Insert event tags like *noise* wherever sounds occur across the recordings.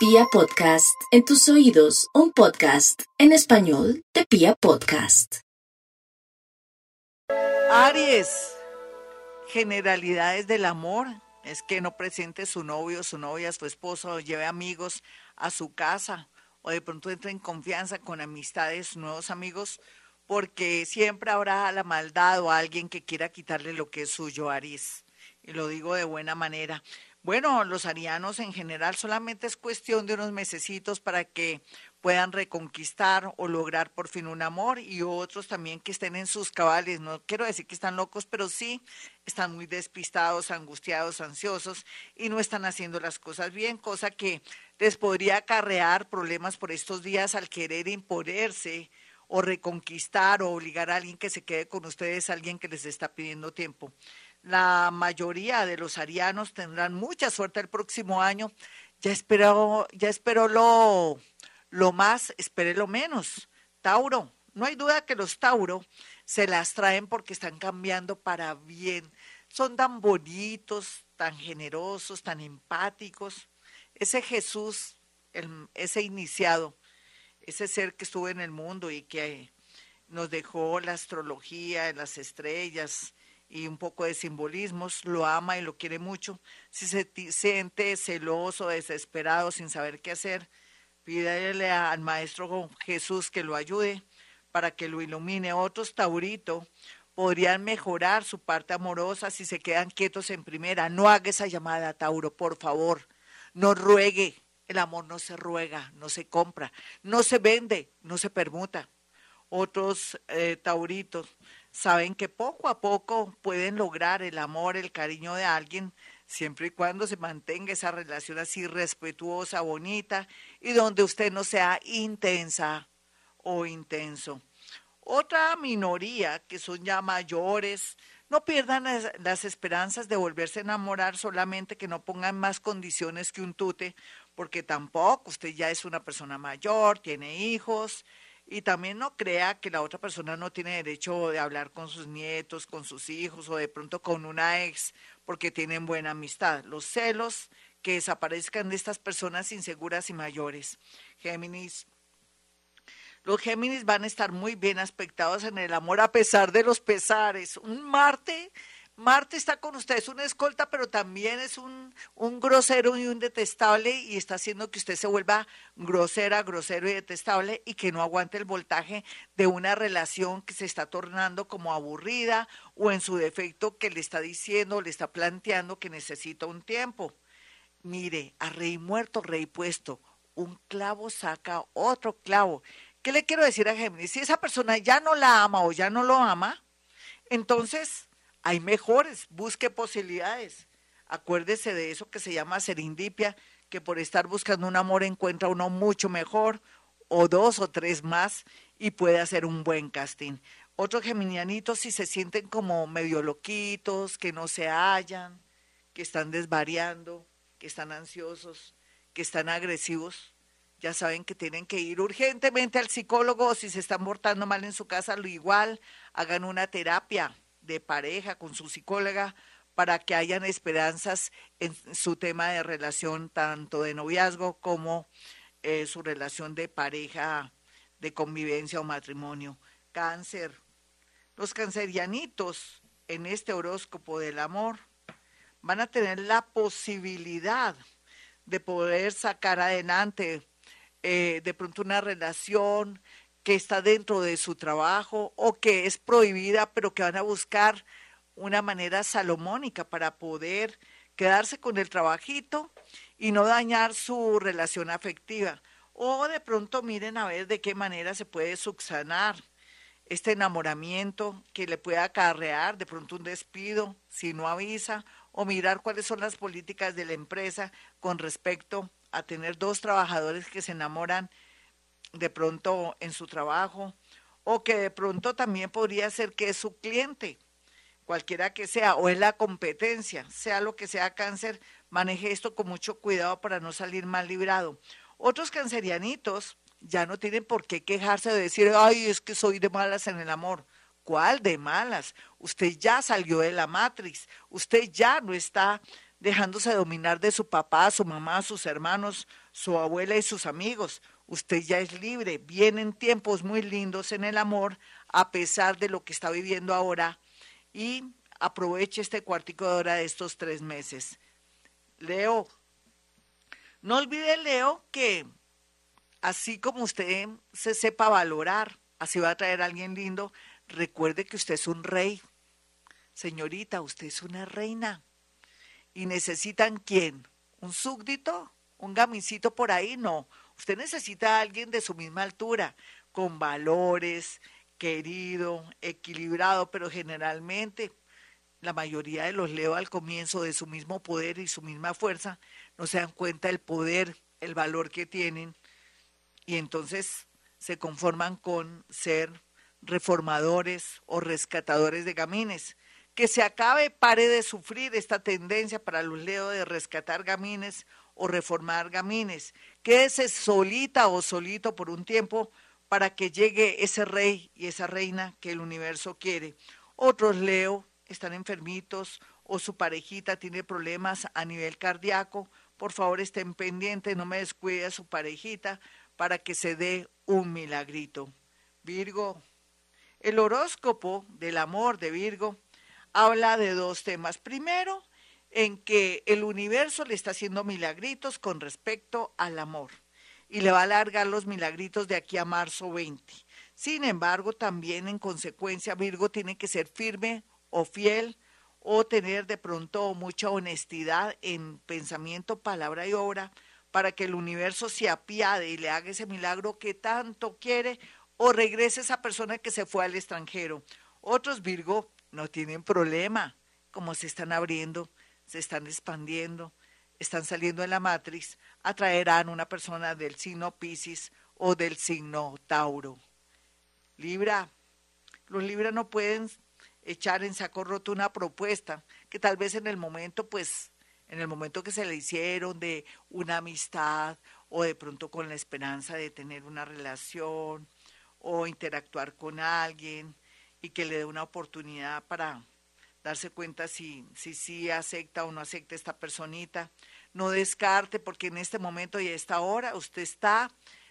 Pia Podcast, en tus oídos, un podcast en español de Pia Podcast. Aries, generalidades del amor. Es que no presente su novio, su novia, su esposo, lleve amigos a su casa o de pronto entre en confianza con amistades, nuevos amigos, porque siempre habrá la maldad o alguien que quiera quitarle lo que es suyo, Aries. Y lo digo de buena manera. Bueno, los arianos en general solamente es cuestión de unos mesecitos para que puedan reconquistar o lograr por fin un amor y otros también que estén en sus cabales. No quiero decir que están locos, pero sí están muy despistados, angustiados, ansiosos y no están haciendo las cosas bien, cosa que les podría acarrear problemas por estos días al querer imponerse o reconquistar o obligar a alguien que se quede con ustedes, alguien que les está pidiendo tiempo. La mayoría de los arianos tendrán mucha suerte el próximo año. Ya espero, ya espero lo, lo más, espere lo menos. Tauro, no hay duda que los Tauro se las traen porque están cambiando para bien. Son tan bonitos, tan generosos, tan empáticos. Ese Jesús, ese iniciado, ese ser que estuvo en el mundo y que nos dejó la astrología, las estrellas, y un poco de simbolismos, lo ama y lo quiere mucho. Si se siente celoso, desesperado, sin saber qué hacer, pídele al Maestro Jesús que lo ayude para que lo ilumine. Otros Taurito podrían mejorar su parte amorosa si se quedan quietos en primera. No haga esa llamada, Tauro, por favor. No ruegue. El amor no se ruega, no se compra, no se vende, no se permuta. Otros eh, tauritos saben que poco a poco pueden lograr el amor, el cariño de alguien, siempre y cuando se mantenga esa relación así respetuosa, bonita, y donde usted no sea intensa o intenso. Otra minoría, que son ya mayores, no pierdan las, esperanzas de volverse a enamorar, solamente que no pongan más condiciones que un tute, porque tampoco usted ya es una persona mayor, tiene hijos, y también no crea que la otra persona no tiene derecho de hablar con sus nietos, con sus hijos o de pronto con una ex porque tienen buena amistad. Los celos que desaparezcan de estas personas inseguras y mayores. Géminis. Los Géminis van a estar muy bien aspectados en el amor a pesar de los pesares. Un Marte Marte está con usted, es una escolta, pero también es un, un, grosero y un detestable y está haciendo que usted se vuelva grosera, grosero y detestable y que no aguante el voltaje de una relación que se está tornando como aburrida o en su defecto que le está diciendo, le está planteando que necesita un tiempo. Mire, a rey muerto, rey puesto, un clavo saca otro clavo. ¿Qué le quiero decir a Géminis? Si esa persona ya no la ama o ya no lo ama, entonces hay mejores, busque posibilidades. Acuérdese de eso que se llama serendipia, que por estar buscando un amor encuentra uno mucho mejor, o dos o tres más, y puede hacer un buen casting. Otros geminianitos si se sienten como medio loquitos, que no se hallan, que están desvariando, que están ansiosos, que están agresivos, ya saben que tienen que ir urgentemente al psicólogo, si se están portando mal en su casa, lo igual, hagan una terapia de pareja, con su psicóloga, para que hayan esperanzas en su tema de relación, tanto de noviazgo como eh, su relación de pareja, de convivencia o matrimonio. Cáncer. Los cancerianitos en este horóscopo del amor van a tener la posibilidad de poder sacar adelante eh, de pronto una relación que está dentro de su trabajo o que es prohibida, pero que van a buscar una manera salomónica para poder quedarse con el trabajito y no dañar su relación afectiva. O de pronto miren a ver de qué manera se puede subsanar este enamoramiento que le pueda acarrear de pronto un despido si no avisa o mirar cuáles son las políticas de la empresa con respecto a tener dos trabajadores que se enamoran de pronto en su trabajo o que de pronto también podría ser que es su cliente, cualquiera que sea, o es la competencia, sea lo que sea cáncer, maneje esto con mucho cuidado para no salir mal librado. Otros cancerianitos ya no tienen por qué quejarse de decir, ay, es que soy de malas en el amor. ¿Cuál de malas? Usted ya salió de la matriz, usted ya no está dejándose dominar de su papá, su mamá, sus hermanos, su abuela y sus amigos. Usted ya es libre. Vienen tiempos muy lindos en el amor, a pesar de lo que está viviendo ahora. Y aproveche este cuartico de hora de estos tres meses. Leo, no olvide, Leo, que así como usted se sepa valorar, así va a traer a alguien lindo, recuerde que usted es un rey. Señorita, usted es una reina. ¿Y necesitan quién? ¿Un súbdito? ¿Un gamisito por ahí? No. Usted necesita a alguien de su misma altura, con valores, querido, equilibrado, pero generalmente la mayoría de los leo al comienzo de su mismo poder y su misma fuerza, no se dan cuenta del poder, el valor que tienen, y entonces se conforman con ser reformadores o rescatadores de gamines. Que se acabe, pare de sufrir esta tendencia para los leo de rescatar gamines o reformar gamines. Quédese solita o solito por un tiempo para que llegue ese rey y esa reina que el universo quiere. Otros leo están enfermitos o su parejita tiene problemas a nivel cardíaco, por favor estén pendientes, no me descuide a su parejita para que se dé un milagrito. Virgo, el horóscopo del amor de Virgo habla de dos temas. Primero, en que el universo le está haciendo milagritos con respecto al amor y le va a alargar los milagritos de aquí a marzo 20. Sin embargo, también en consecuencia Virgo tiene que ser firme o fiel o tener de pronto mucha honestidad en pensamiento, palabra y obra para que el universo se apiade y le haga ese milagro que tanto quiere o regrese esa persona que se fue al extranjero. Otros Virgo no tienen problema, como se están abriendo, se están expandiendo, están saliendo de la matriz, atraerán una persona del signo Pisces o del signo Tauro. Libra, los Libra no pueden echar en saco roto una propuesta que tal vez en el momento, pues, en el momento que se le hicieron de una amistad o de pronto con la esperanza de tener una relación o interactuar con alguien y que le dé una oportunidad para darse cuenta si sí si, acepta o no acepta esta personita. No descarte porque en este momento y a esta hora usted está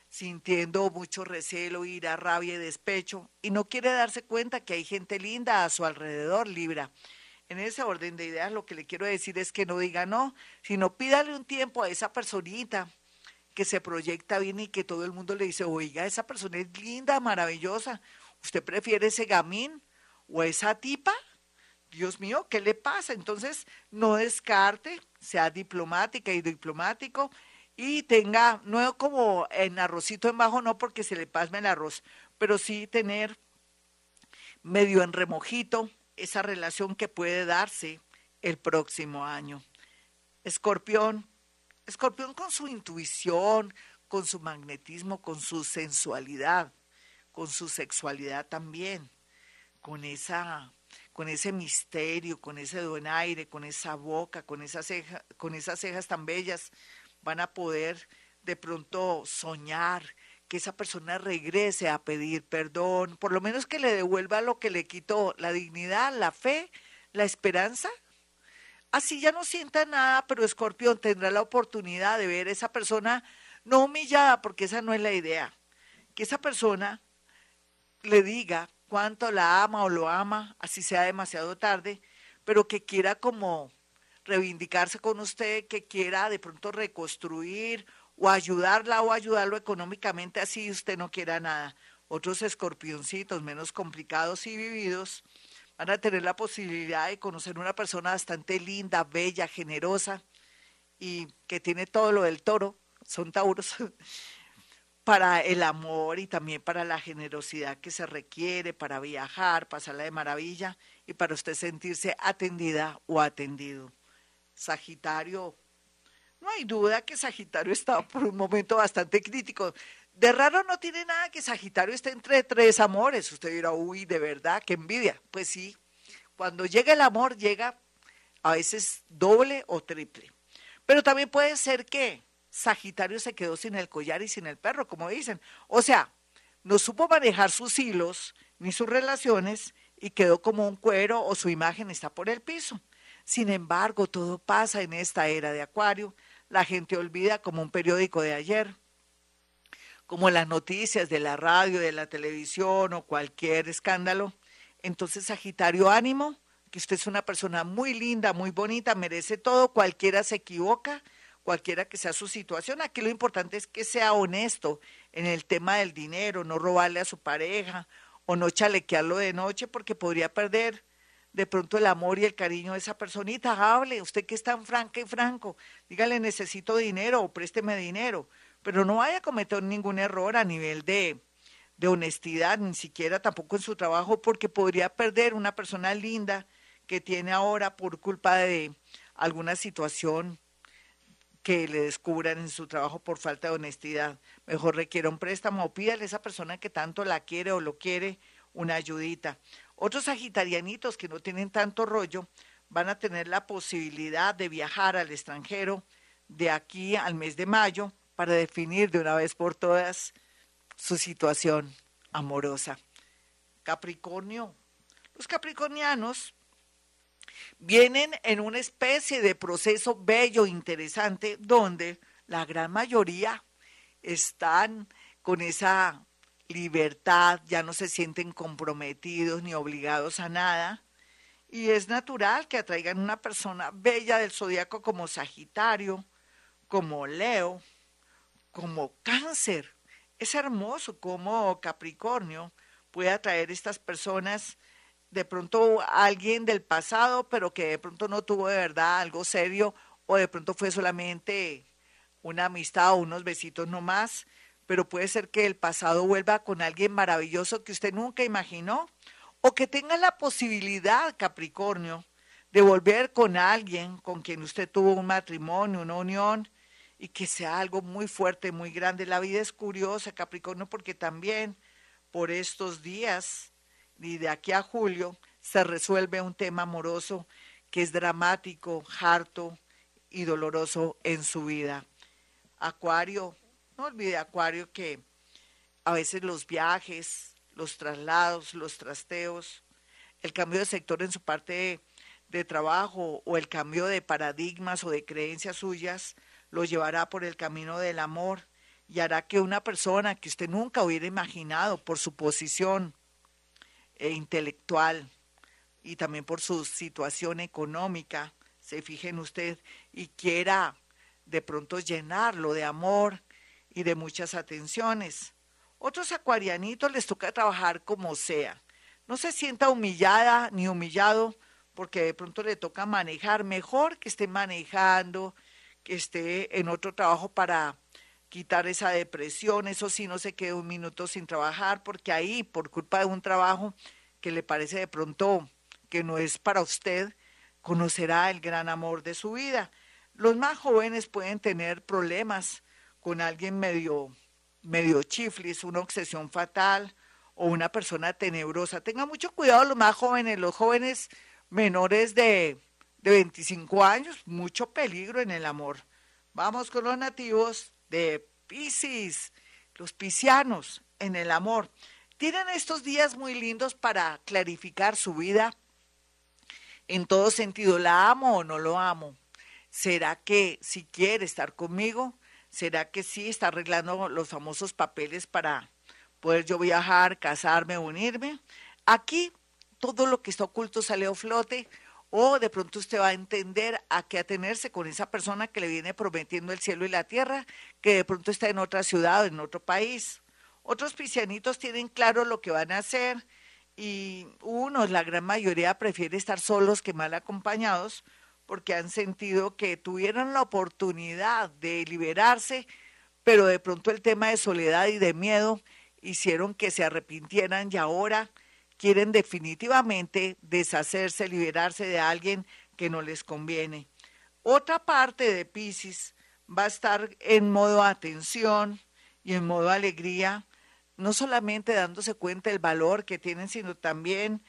sintiendo mucho recelo, ira, rabia y despecho, y no quiere darse cuenta que hay gente linda a su alrededor, Libra. En ese orden de ideas lo que le quiero decir es que no diga no, sino pídale un tiempo a esa personita que se proyecta bien y que todo el mundo le dice, oiga, esa persona es linda, maravillosa, ¿usted prefiere ese gamín o esa tipa? Dios mío, ¿qué le pasa? Entonces, no descarte, sea diplomática y diplomático y tenga, no como en arrocito en bajo, no porque se le pasme el arroz, pero sí tener medio en remojito esa relación que puede darse el próximo año. Escorpión, escorpión con su intuición, con su magnetismo, con su sensualidad, con su sexualidad también, con esa con ese misterio, con ese donaire, con esa boca, con esas cejas, con esas cejas tan bellas, van a poder de pronto soñar que esa persona regrese a pedir perdón, por lo menos que le devuelva lo que le quitó, la dignidad, la fe, la esperanza. Así ya no sienta nada, pero Escorpión tendrá la oportunidad de ver a esa persona no humillada, porque esa no es la idea, que esa persona le diga cuánto la ama o lo ama, así sea demasiado tarde, pero que quiera como reivindicarse con usted, que quiera de pronto reconstruir o ayudarla o ayudarlo económicamente, así usted no quiera nada. Otros escorpioncitos menos complicados y vividos van a tener la posibilidad de conocer una persona bastante linda, bella, generosa y que tiene todo lo del toro, son tauros, *laughs* para el amor y también para la generosidad que se requiere, para viajar, pasarla de maravilla y para usted sentirse atendida o atendido. Sagitario, no hay duda que Sagitario está por un momento bastante crítico. De raro no tiene nada que Sagitario esté entre tres amores. Usted dirá, uy, de verdad, qué envidia. Pues sí, cuando llega el amor, llega a veces doble o triple. Pero también puede ser que Sagitario se quedó sin el collar y sin el perro, como dicen. O sea, no supo manejar sus hilos ni sus relaciones y quedó como un cuero o su imagen está por el piso. Sin embargo, todo pasa en esta era de Acuario. La gente olvida como un periódico de ayer, como las noticias de la radio, de la televisión o cualquier escándalo. Entonces, Sagitario, ánimo, que usted es una persona muy linda, muy bonita, merece todo, cualquiera se equivoca, cualquiera que sea su situación. Aquí lo importante es que sea honesto en el tema del dinero, no robarle a su pareja o no chalequearlo de noche porque podría perder de pronto el amor y el cariño de esa personita. Hable, usted que es tan franca y franco, dígale necesito dinero o présteme dinero, pero no vaya a cometer ningún error a nivel de, de honestidad, ni siquiera tampoco en su trabajo, porque podría perder una persona linda que tiene ahora por culpa de alguna situación que le descubran en su trabajo por falta de honestidad. Mejor requiere un préstamo o pídale a esa persona que tanto la quiere o lo quiere una ayudita. Otros sagitarianitos que no tienen tanto rollo van a tener la posibilidad de viajar al extranjero de aquí al mes de mayo para definir de una vez por todas su situación amorosa. Capricornio. Los capricornianos vienen en una especie de proceso bello, interesante, donde la gran mayoría están con esa libertad, ya no se sienten comprometidos ni obligados a nada. Y es natural que atraigan una persona bella del zodiaco como Sagitario, como Leo, como Cáncer. Es hermoso como Capricornio puede atraer estas personas de pronto alguien del pasado, pero que de pronto no tuvo de verdad algo serio o de pronto fue solamente una amistad o unos besitos nomás, pero puede ser que el pasado vuelva con alguien maravilloso que usted nunca imaginó o que tenga la posibilidad, Capricornio, de volver con alguien con quien usted tuvo un matrimonio, una unión y que sea algo muy fuerte, muy grande. La vida es curiosa, Capricornio, porque también por estos días y de aquí a julio se resuelve un tema amoroso que es dramático, harto y doloroso en su vida. Acuario, no olvide Acuario que a veces los viajes, los traslados, los trasteos, el cambio de sector en su parte de, trabajo o el cambio de paradigmas o de creencias suyas lo llevará por el camino del amor y hará que una persona que usted nunca hubiera imaginado por su posición, e intelectual y también por su situación económica, se fije en usted, y quiera de pronto llenarlo de amor y de muchas atenciones. Otros acuarianitos les toca trabajar como sea. No se sienta humillada ni humillado porque de pronto le toca manejar mejor que esté manejando, que esté en otro trabajo para quitar esa depresión, eso sí, no se quede un minuto sin trabajar, porque ahí, por culpa de un trabajo que le parece de pronto que no es para usted, conocerá el gran amor de su vida. Los más jóvenes pueden tener problemas con alguien medio, medio chiflis, una obsesión fatal o una persona tenebrosa. Tenga mucho cuidado los más jóvenes, los jóvenes menores de, de 25 años, mucho peligro en el amor. Vamos con los nativos de Pisces, los piscianos en el amor. Tienen estos días muy lindos para clarificar su vida en todo sentido. ¿La amo o no lo amo? ¿Será que si quiere estar conmigo? ¿Será que sí está arreglando los famosos papeles para poder yo viajar, casarme, unirme? Aquí todo lo que está oculto sale a flote o de pronto usted va a entender a qué atenerse con esa persona que le viene prometiendo el cielo y la tierra, que de pronto está en otra ciudad o en otro país. Otros piscianitos tienen claro lo que van a hacer y unos, la gran mayoría, prefiere estar solos que mal acompañados porque han sentido que tuvieron la oportunidad de liberarse, pero de pronto el tema de soledad y de miedo hicieron que se arrepintieran y ahora quieren definitivamente deshacerse, liberarse de alguien que no les conviene. Otra parte de Pisces va a estar en modo atención y en modo alegría, no solamente dándose cuenta del valor que tienen, sino también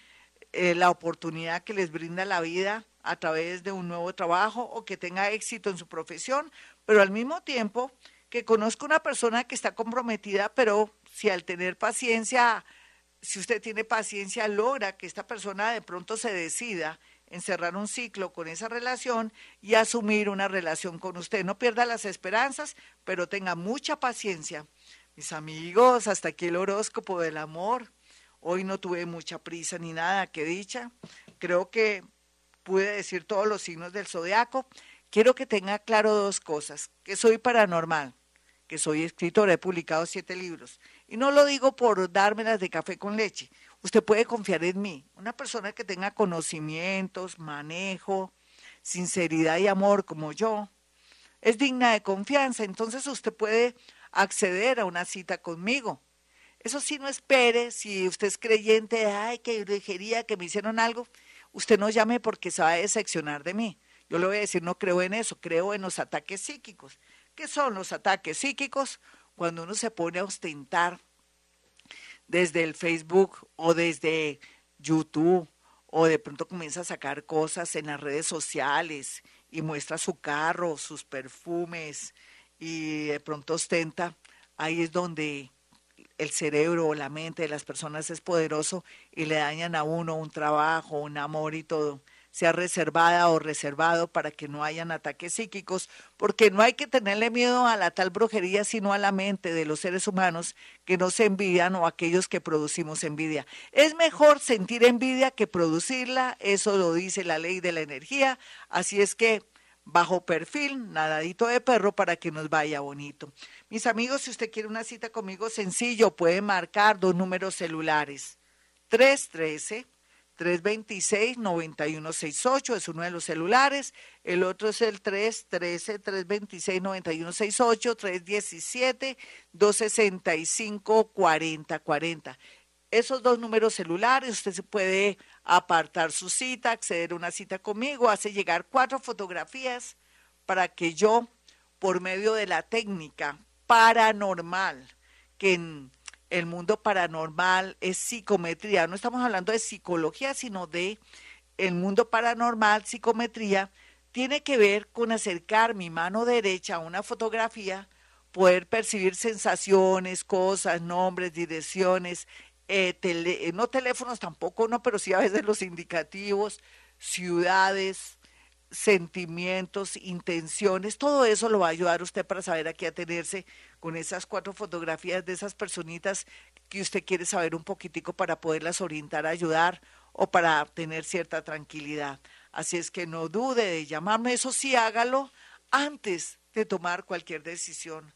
eh, la oportunidad que les brinda la vida a través de un nuevo trabajo o que tenga éxito en su profesión, pero al mismo tiempo que conozca una persona que está comprometida, pero si al tener paciencia si usted tiene paciencia, logra que esta persona de pronto se decida encerrar un ciclo con esa relación y asumir una relación con usted. No pierda las esperanzas, pero tenga mucha paciencia. Mis amigos, hasta aquí el horóscopo del amor. Hoy no tuve mucha prisa ni nada, qué dicha. Creo que pude decir todos los signos del zodiaco. Quiero que tenga claro dos cosas, que soy paranormal, que soy escritora, he publicado siete libros. Y no lo digo por dármelas de café con leche. Usted puede confiar en mí. Una persona que tenga conocimientos, manejo, sinceridad y amor como yo, es digna de confianza. Entonces usted puede acceder a una cita conmigo. Eso sí, no espere, si usted es creyente, ay, que brujería, que me hicieron algo, usted no llame porque se va a decepcionar de mí. Yo le voy a decir, no creo en eso, creo en los ataques psíquicos. ¿Qué son los ataques psíquicos? Cuando uno se pone a ostentar desde el Facebook o desde YouTube o de pronto comienza a sacar cosas en las redes sociales y muestra su carro, sus perfumes y de pronto ostenta, ahí es donde el cerebro o la mente de las personas es poderoso y le dañan a uno un trabajo, un amor y todo sea reservada o reservado para que no hayan ataques psíquicos, porque no hay que tenerle miedo a la tal brujería, sino a la mente de los seres humanos que no se envidian o aquellos que producimos envidia. Es mejor sentir envidia que producirla, eso lo dice la ley de la energía, así es que bajo perfil, nadadito de perro para que nos vaya bonito. Mis amigos, si usted quiere una cita conmigo sencillo, puede marcar dos números celulares. 313 326-9168 es uno de los celulares, el otro es el 313-326-9168, 317-265-4040. Esos dos números celulares, usted se puede apartar su cita, acceder a una cita conmigo, hace llegar cuatro fotografías para que yo, por medio de la técnica paranormal, que en el mundo paranormal es psicometría. No estamos hablando de psicología, sino de el mundo paranormal, psicometría, tiene que ver con acercar mi mano derecha a una fotografía, poder percibir sensaciones, cosas, nombres, direcciones, eh, no teléfonos tampoco, no, pero sí a veces los indicativos, ciudades, sentimientos, intenciones, todo eso lo va a ayudar usted para saber a qué atenerse con esas cuatro fotografías de esas personitas que usted quiere saber un poquitico para poderlas orientar, ayudar o para tener cierta tranquilidad. Así es que no dude de llamarme, eso sí hágalo antes de tomar cualquier decisión,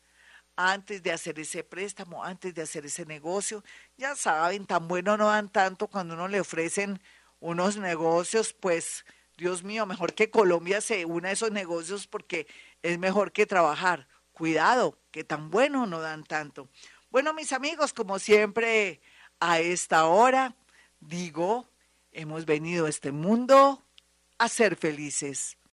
antes de hacer ese préstamo, antes de hacer ese negocio. Ya saben, tan bueno no dan tanto cuando uno le ofrecen unos negocios, pues Dios mío, mejor que Colombia se una a esos negocios porque es mejor que trabajar. Cuidado, que tan bueno no dan tanto. Bueno, mis amigos, como siempre, a esta hora, digo, hemos venido a este mundo a ser felices.